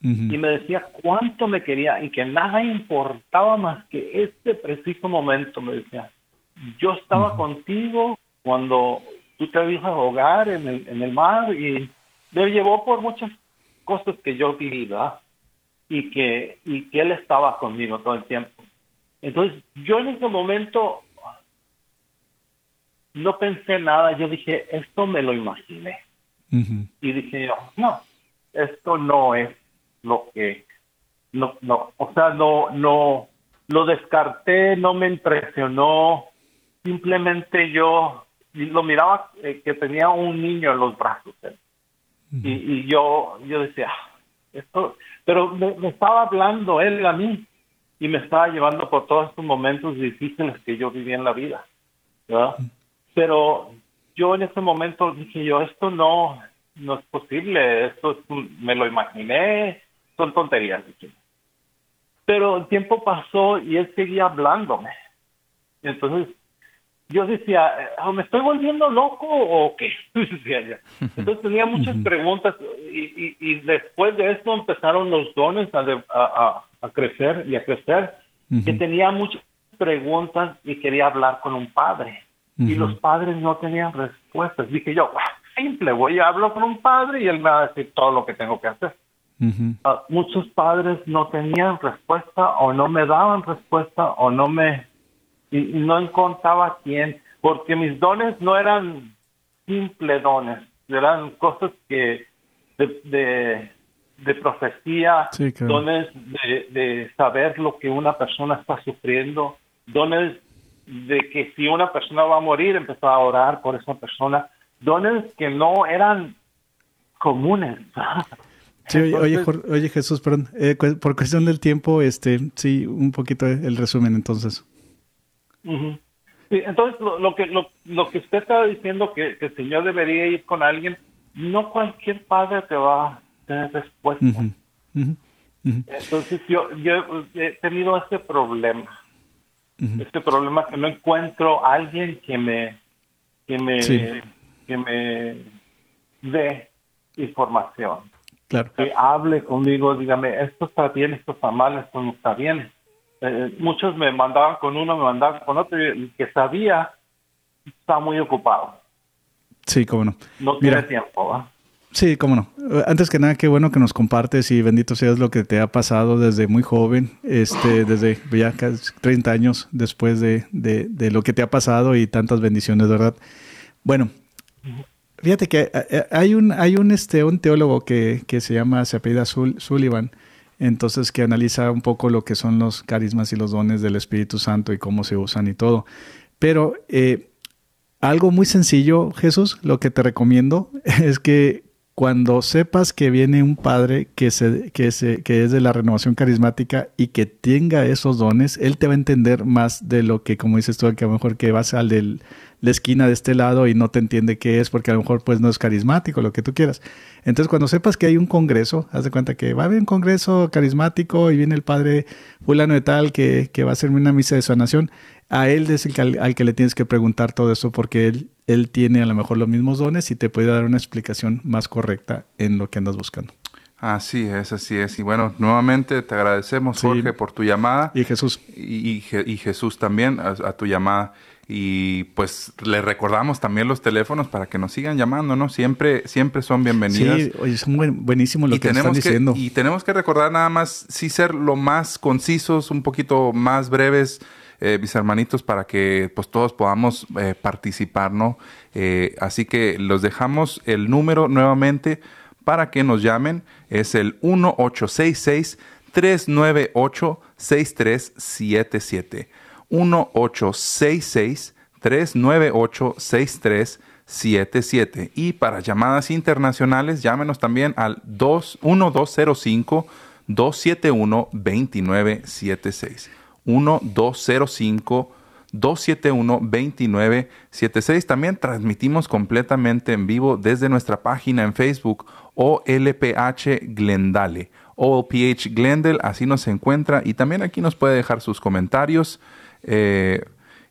Y me decía cuánto me quería y que nada importaba más que este preciso momento, me decía. Yo estaba contigo cuando tú te a ahogar en el, en el mar y me llevó por muchas cosas que yo viví, Y que, y que él estaba conmigo todo el tiempo. Entonces, yo en ese momento no pensé nada, yo dije, esto me lo imaginé. Y dije yo, no, esto no es lo que, no, no, o sea, no, no, lo descarté, no me impresionó, simplemente yo lo miraba eh, que tenía un niño en los brazos. ¿eh? Y, yo, yo decía, ah, esto, pero me, estaba hablando él a mí y me estaba llevando por todos estos momentos difíciles que yo vivía en la vida. Pero yo en ese momento dije yo, esto no, no es posible, esto me lo imaginé, son tonterías. Pero el tiempo pasó y él seguía hablándome. Entonces yo decía, ah, ¿me estoy volviendo loco o qué? [LAUGHS] Entonces tenía muchas preguntas y, y, después de esto empezaron los dones a, a, crecer y a crecer. Que tenía muchas preguntas y quería hablar con un padre. Y los padres no tenían respuestas. Dije yo, simple, voy a hablar con un padre y él me va a decir todo lo que tengo que hacer. Ah, muchos padres no tenían respuesta o no me daban respuesta o no me y, no encontraba quién, porque mis dones no eran simples dones, eran cosas que de, de, profecía, dones de, de saber lo que una persona está sufriendo, dones de que si una persona va a morir, empezaba a orar por esa persona, dones que no eran comunes. [LAUGHS] Sí, oye, oye, Jesús, perdón, eh, por cuestión del tiempo, este, sí, un poquito el resumen entonces entonces, lo, que lo, que usted estaba diciendo que, el Señor debería ir con alguien, no cualquier padre te va a tener respuesta. Entonces, yo, yo he tenido ese problema. Este problema que no encuentro a alguien que me que me que me dé información. Claro. Que hable conmigo, dígame, esto está bien, esto está mal, esto no está bien. Eh, muchos me mandaban con uno, me mandaban con otro, y el que sabía está muy ocupado. Sí, cómo no. No tiene tiempo, Sí, cómo no. Antes que nada, qué bueno que nos compartes y bendito seas lo que te ha pasado desde muy joven, este, desde ya casi 30 años después de, de, lo que te ha pasado y tantas bendiciones, ¿verdad? Bueno, fíjate que eh, eh, hay un, hay un, este, un teólogo que, que se llama, se apellida Sullivan, entonces que analiza un poco lo que son los carismas y los dones del Espíritu Santo y cómo se usan y todo. Pero eh, algo muy sencillo, Jesús, lo que te recomiendo [LAUGHS] es que cuando sepas que viene un padre que, se, es de la renovación carismática y que tenga esos dones, él te va a entender más de lo que, como dices tú, que a lo mejor que vas al de la esquina de este lado y no te entiende qué es, porque a lo mejor pues no es carismático, lo que tú quieras. Entonces cuando sepas que hay un congreso, haz de cuenta que va a haber un congreso carismático y viene el padre fulano de tal que, que va a hacerme una misa de sanación, a él es el al, que le tienes que preguntar todo eso porque él, él tiene a lo mejor los mismos dones y te puede dar una explicación más correcta en lo que andas buscando. Así es, así es. Y bueno, nuevamente te agradecemos, Jorge, por tu llamada. Y Jesús. Y, y, Jesús también a, tu llamada. Y pues le recordamos también los teléfonos para que nos sigan llamando, ¿no? Siempre, siempre son bienvenidas. Sí, oye, son buenísimos lo que están diciendo. Y tenemos que recordar nada más, sí ser lo más concisos, un poquito más breves eh, mis hermanitos, para que pues todos podamos eh, participar, ¿no? Eh, así que los dejamos el número nuevamente para que nos llamen. Es el 1866 398 6377. 1866 398 6377. Y para llamadas internacionales, llámenos también al 1205 271 2976. 1205-271-2976. También transmitimos completamente en vivo desde nuestra página en Facebook OLPH Glendale. OLPH Glendale, así nos encuentra. Y también aquí nos puede dejar sus comentarios. Eh,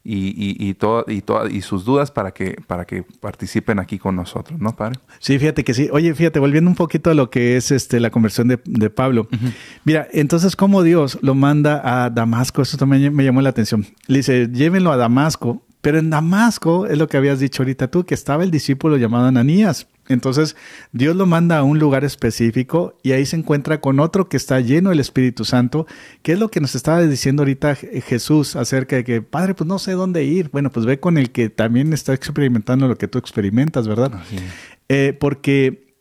y, y, y, y sus dudas para que, para que participen aquí con nosotros, ¿no, padre? Sí, fíjate que sí. Oye, fíjate, volviendo un poquito a lo que es este, la conversión de, Pablo. Mira, entonces, ¿cómo Dios lo manda a Damasco? Eso también me llamó la atención. Le dice, llévenlo a Damasco, pero en Damasco es lo que habías dicho ahorita tú, que estaba el discípulo llamado Ananías. Entonces, Dios lo manda a un lugar específico y ahí se encuentra con otro que está lleno del Espíritu Santo, que es lo que nos estaba diciendo ahorita Jesús acerca de que, Padre, pues no sé dónde ir. Bueno, pues ve con el que también está experimentando lo que tú experimentas, ¿verdad? Eh, porque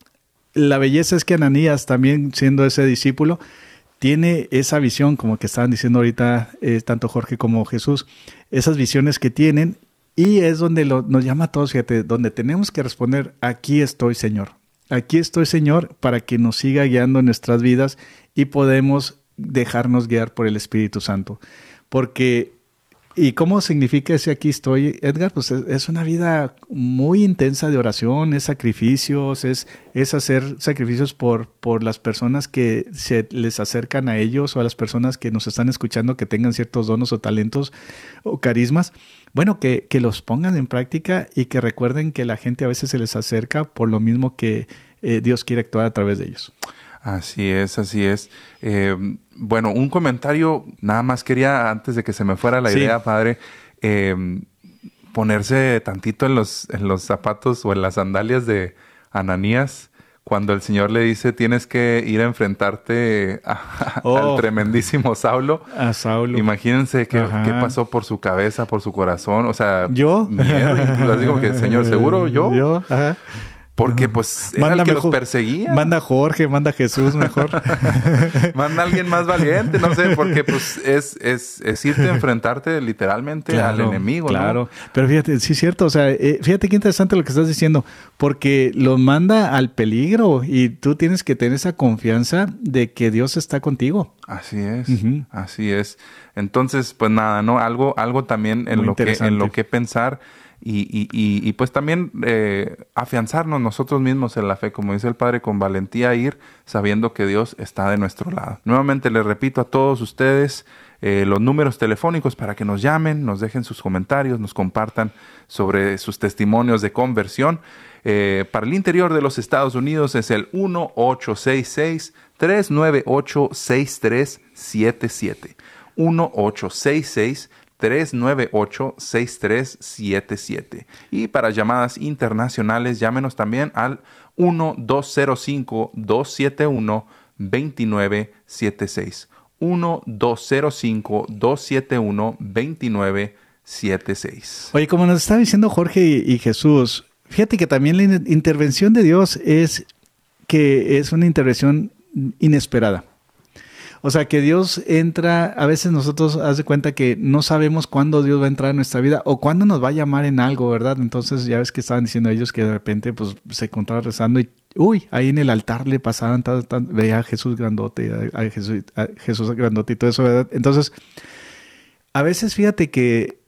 la belleza es que Ananías, también siendo ese discípulo, tiene esa visión, como que estaban diciendo ahorita eh, tanto Jorge como Jesús, esas visiones que tienen y es donde nos llama a todos, fíjate, donde tenemos que responder, aquí estoy Señor, aquí estoy Señor para que nos siga guiando en nuestras vidas y podemos dejarnos guiar por el Espíritu Santo. Porque ¿Y cómo significa ese aquí estoy, Edgar? Pues es una vida muy intensa de oración, es sacrificios, es, es hacer sacrificios por, por las personas que se les acercan a ellos o a las personas que nos están escuchando que tengan ciertos donos o talentos o carismas. Bueno, que, que los pongan en práctica y que recuerden que la gente a veces se les acerca por lo mismo que eh, Dios quiere actuar a través de ellos. Así es, así es. Eh, bueno, un comentario, nada más quería, antes de que se me fuera la idea, padre, eh, ponerse tantito en los, en los zapatos o en las sandalias de Ananías cuando el Señor le dice tienes que ir a enfrentarte [LAUGHS] al oh. tremendísimo Saulo. A Saulo. Imagínense qué, qué, pasó por su cabeza, por su corazón. O sea, yo. Miedo, incluso digo que, Señor, seguro yo. Yo. Ajá. Porque pues era el que los perseguía. Manda Jorge, manda Jesús mejor. [LAUGHS] manda a alguien más valiente, no sé, porque pues es, es, es irte a enfrentarte literalmente al enemigo. Claro, pero fíjate, sí es cierto, o sea, eh, fíjate qué interesante lo que estás diciendo, porque lo manda al peligro y tú tienes que tener esa confianza de que Dios está contigo. Así es, así es. Entonces, pues nada, ¿no? Algo, algo también en, lo que, en lo que pensar y, y, y, pues también eh, afianzarnos nosotros mismos en la fe, como dice el Padre, con valentía ir sabiendo que Dios está de nuestro lado. Nuevamente les repito a todos ustedes eh, los números telefónicos para que nos llamen, nos dejen sus comentarios, nos compartan sobre sus testimonios de conversión. Eh, para el interior de los Estados Unidos es el 1866 398 6377 1866 398-6377. Y para llamadas internacionales, llámenos también al 1205-271-2976. 1205-271-2976. Oye, como nos está diciendo Jorge y, y Jesús, fíjate que también la intervención de Dios es que es una intervención inesperada. O sea, que Dios entra, a veces nosotros haz de cuenta que no sabemos cuándo Dios va a entrar en nuestra vida o cuándo nos va a llamar en algo, ¿verdad? Entonces ya ves que estaban diciendo ellos que de repente pues se encontraban rezando y uy, ahí en el altar le pasaban, veía a Jesús grandote, a Jesús, a Jesús grandote y todo eso, ¿verdad? Entonces, a veces fíjate que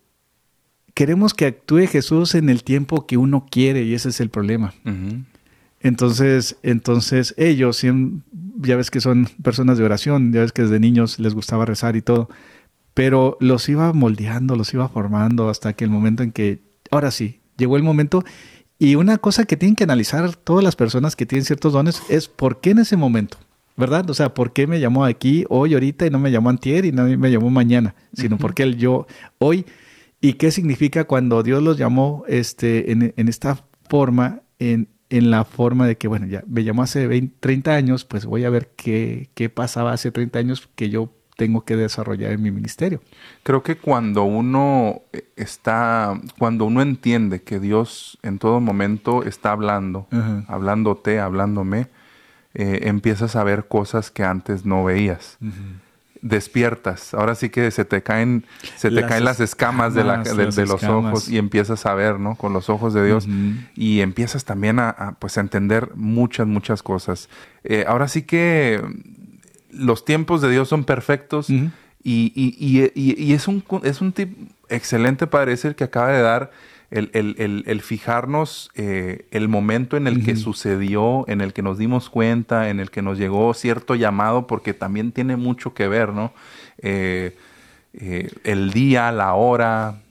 queremos que actúe Jesús en el tiempo que uno quiere y ese es el problema. Entonces, entonces ellos, ya ves que son personas de oración, ya ves que desde niños les gustaba rezar y todo, pero los iba moldeando, los iba formando hasta que el momento en que, ahora sí, llegó el momento. Y una cosa que tienen que analizar todas las personas que tienen ciertos dones es por qué en ese momento, ¿verdad? O sea, ¿por qué me llamó aquí, hoy, ahorita y no me llamó antier y no me llamó mañana? Sino porque él yo hoy. ¿Y qué significa cuando Dios los llamó este, en, en esta forma, en, en la forma de que, bueno, ya me llamó hace 20, 30 años, pues voy a ver qué, qué pasaba hace 30 años que yo tengo que desarrollar en mi ministerio. Creo que cuando uno está, cuando uno entiende que Dios en todo momento está hablando, hablándote, hablándome, eh, empiezas a ver cosas que antes no veías despiertas. Ahora sí que se te caen, se te las caen las escamas, de, la, de, los ojos y empiezas a ver, ¿no? Con los ojos de Dios y empiezas también a, pues a entender muchas, muchas cosas. Eh, ahora sí que los tiempos de Dios son perfectos y, y, y, y, es un, es un tip excelente para decir que acaba de dar el, fijarnos eh, el momento en el que sucedió, en el que nos dimos cuenta, en el que nos llegó cierto llamado, porque también tiene mucho que ver, ¿no? Eh, eh, el día, la hora,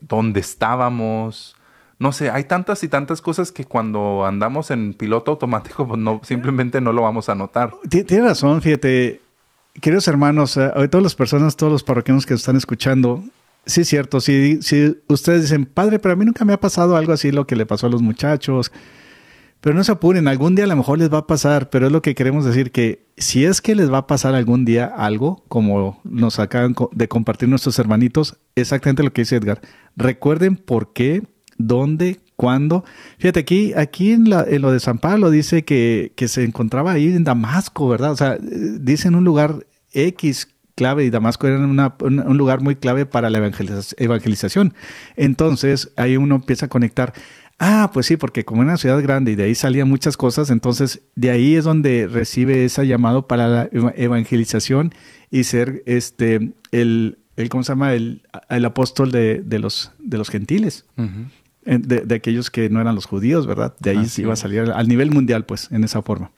dónde estábamos. No sé, hay tantas y tantas cosas que cuando andamos en piloto automático, pues no, simplemente no lo vamos a notar. Tienes razón, fíjate. Queridos hermanos, todas las personas, todos los parroquianos que están escuchando, Sí, es cierto. Si, ustedes dicen, padre, pero a mí nunca me ha pasado algo así lo que le pasó a los muchachos. Pero no se apuren, algún día a lo mejor les va a pasar, pero es lo que queremos decir, que si es que les va a pasar algún día algo, como nos acaban de compartir nuestros hermanitos, exactamente lo que dice Edgar, recuerden por qué, dónde, cuándo. Fíjate, aquí, aquí en, lo de San Pablo dice que, se encontraba ahí en Damasco, ¿verdad? O sea, dice en un lugar X clave y Damasco era un lugar muy clave para la evangelización. Entonces, ahí uno empieza a conectar. Ah, pues sí, porque como era una ciudad grande y de ahí salían muchas cosas, entonces de ahí es donde recibe ese llamado para la evangelización y ser este el, el ¿cómo se llama? el, el apóstol de, de, los de los gentiles. de, de, aquellos que no eran los judíos, ¿verdad? De ahí se iba a salir al nivel mundial, pues, en esa forma.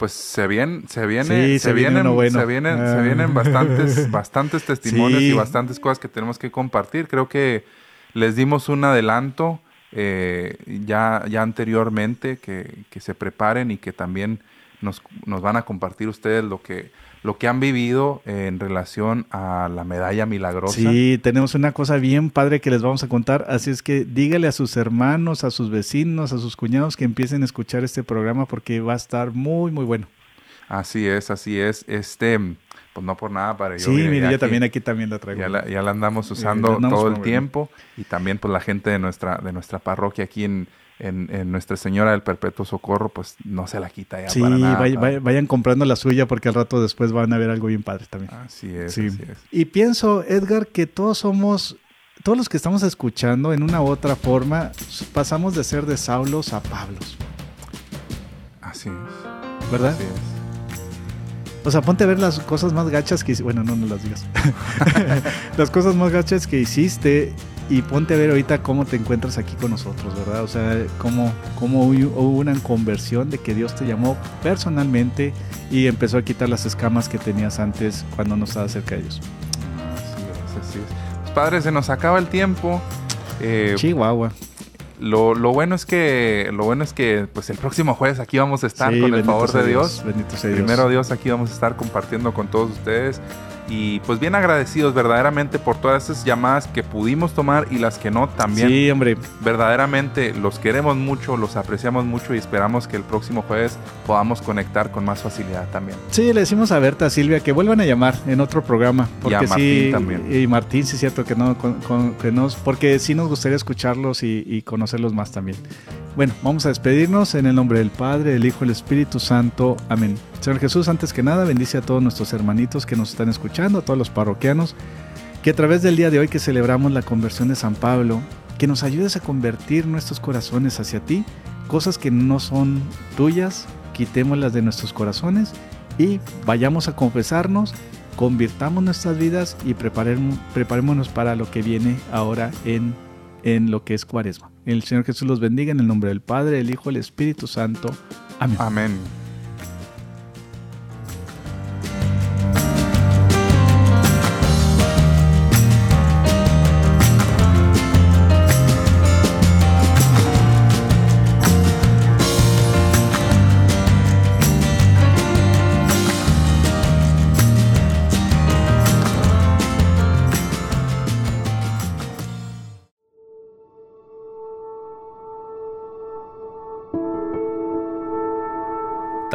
Pues se viene, se viene, se, vienen, se vienen, se vienen bastantes, [LAUGHS] bastantes testimonios y bastantes cosas que tenemos que compartir. Creo que les dimos un adelanto eh, ya, ya anteriormente, que, que, se preparen y que también nos, nos, van a compartir ustedes lo que, lo que han vivido en relación a la medalla milagrosa. Sí, tenemos una cosa bien padre que les vamos a contar, así es que dígale a sus hermanos, a sus vecinos, a sus cuñados que empiecen a escuchar este programa porque va a estar muy, muy bueno. Así es, así es. Este, pues no por nada para yo. Sí, mire, yo también aquí también la traigo. Ya la, ya la andamos usando todo el tiempo y también pues la gente de nuestra, de nuestra parroquia aquí en, en, Nuestra Señora del Perpetuo Socorro, pues no se la quita ya sí, para nada. vayan comprando la suya porque al rato después van a ver algo bien padre también. Así es, así es. Y pienso, Edgar, que todos somos, todos los que estamos escuchando en una u otra forma, pasamos de ser de Saulos a Pablos. Así es. ¿Verdad? Así es. O sea, ponte a ver las cosas más gachas que Bueno, no, no las digas. [LAUGHS] [LAUGHS] las cosas más gachas que hiciste y ponte a ver ahorita cómo te encuentras aquí con nosotros, ¿verdad? O sea, cómo, cómo hubo una conversión de que Dios te llamó personalmente y empezó a quitar las escamas que tenías antes cuando no estabas cerca de ellos. Así es, así es. Pues, padre, se nos acaba el tiempo. Eh, Chihuahua. Lo, lo, bueno es que lo bueno es que pues el próximo jueves aquí vamos a estar con el favor de Dios. Bendito sea Dios. Primero Dios aquí vamos a estar compartiendo con todos ustedes y pues bien agradecidos verdaderamente por todas esas llamadas que pudimos tomar y las que no también. Sí, hombre. Verdaderamente los queremos mucho, los apreciamos mucho y esperamos que el próximo jueves podamos conectar con más facilidad también. Sí, le decimos a Berta, a Silvia, que vuelvan a llamar en otro programa. Porque y a Martín también. Y Martín, sí es cierto que no, que nos, porque sí nos gustaría escucharlos y, y conocerlos más también. Bueno, vamos a despedirnos en el nombre del Padre, del Hijo y del Espíritu Santo. Amén. Señor Jesús, antes que nada, bendice a todos nuestros hermanitos que nos están escuchando, a todos los parroquianos, que a través del día de hoy que celebramos la conversión de San Pablo, que nos ayudes a convertir nuestros corazones hacia ti, cosas que no son tuyas, quitémoslas de nuestros corazones y vayamos a confesarnos, convirtamos nuestras vidas y preparémonos para lo que viene ahora en, en lo que es cuaresma. El Señor Jesús los bendiga en el nombre del Padre, el Hijo y el Espíritu Santo. Amén. Amén.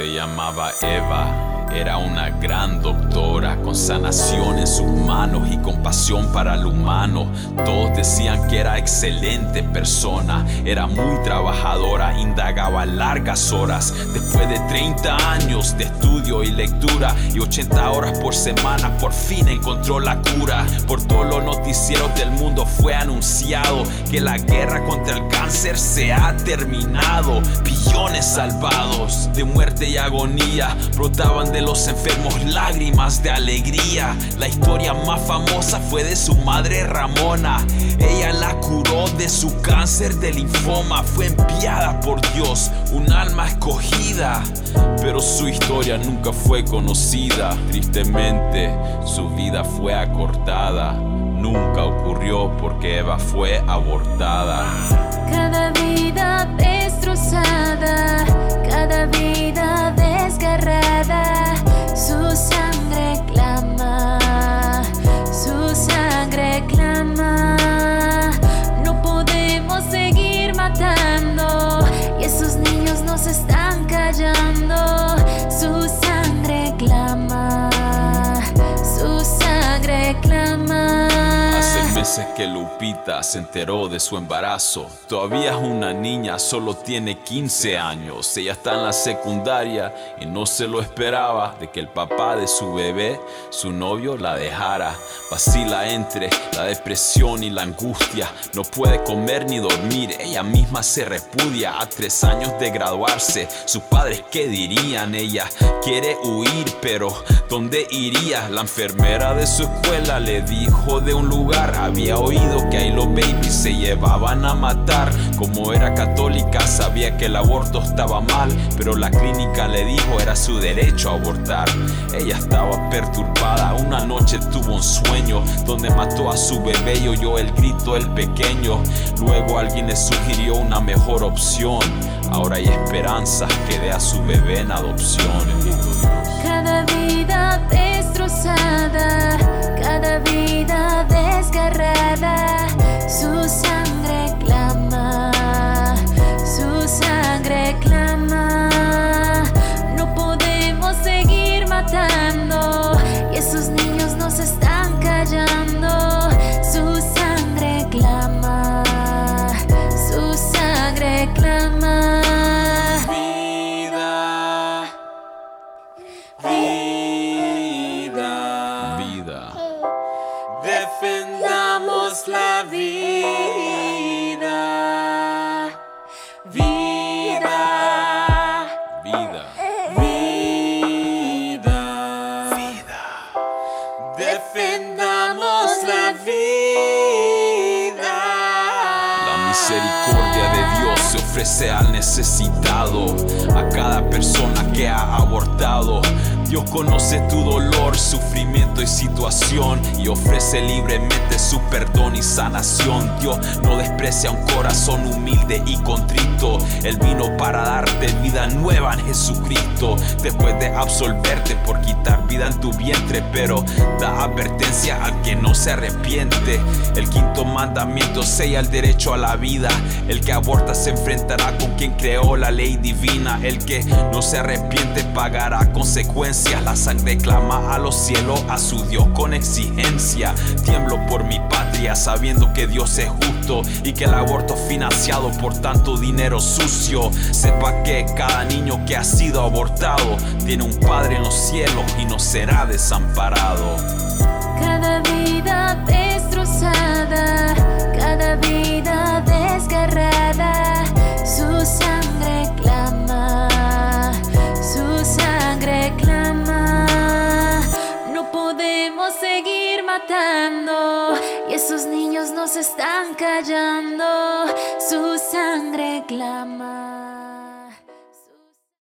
Se llamaba Eva era una gran doctora con sanación en sus manos y compasión para el humano. Todos decían que era excelente persona, era muy trabajadora, indagaba largas horas. Después de 30 años de estudio y lectura y 80 horas por semana, por fin encontró la cura. Por todos los noticieros del mundo fue anunciado que la guerra contra el cáncer se ha terminado. Billones salvados de muerte y agonía brotaban de los enfermos lágrimas de alegría. La historia más famosa fue de su madre Ramona. Ella la curó de su cáncer de linfoma. Fue enviada por Dios, un alma escogida. Pero su historia nunca fue conocida. Tristemente, su vida fue acortada. Nunca ocurrió porque Eva fue abortada. Cada vida destrozada, cada vida desgarrada, Que Lupita se enteró de su embarazo. Todavía es una niña, solo tiene 15 años. Ella está en la secundaria y no se lo esperaba de que el papá de su bebé, su novio, la dejara. Vacila entre la depresión y la angustia. No puede comer ni dormir. Ella misma se repudia a tres años de graduarse. Sus padres, ¿qué dirían? Ella quiere huir, pero ¿dónde iría? La enfermera de su escuela le dijo de un lugar. Había oído que ahí los babies se llevaban a matar. Como era católica, sabía que el aborto estaba mal, pero la clínica le dijo era su derecho a abortar. Ella estaba perturbada. Una noche tuvo un sueño donde mató a su bebé y oyó el grito del pequeño. Luego alguien le sugirió una mejor opción. Ahora hay esperanza que dé a su bebé en adopción. Cada vida destrozada, cada vida desgarrada, su sangre clama, su sangre clama. No podemos seguir matando y esos niños nos están callando. Su sangre clama, su sangre clama. Vida, vida, La vida. Vida. Vida. Vida. Defendamos la vida. La misericordia de Dios se ofrece al necesitado, a cada persona que ha abortado. Dios conoce tu dolor, sufrimiento y situación y ofrece libremente su perdón y sanación. Dios no desprecia un corazón humilde y contrito. Él vino para darte vida nueva en Jesucristo. Después de absolverte por quitar vida en tu vientre, pero da advertencia al que no se arrepiente. El quinto mandamiento sella el derecho a la vida. El que aborta se enfrentará con quien creó la ley divina. El que no se arrepiente pagará consecuencias. La sangre clama a los cielos, a su Dios con exigencia. Tiemblo por mi patria sabiendo que Dios es justo y que el aborto financiado por tanto dinero sucio. Sepa que cada niño que ha sido abortado tiene un Padre en los cielos y no será desamparado. Cada vida destrozada, cada vida desgarrada, su sangre clama, su sangre clama. No podemos seguir matando están callando, su sangre clama.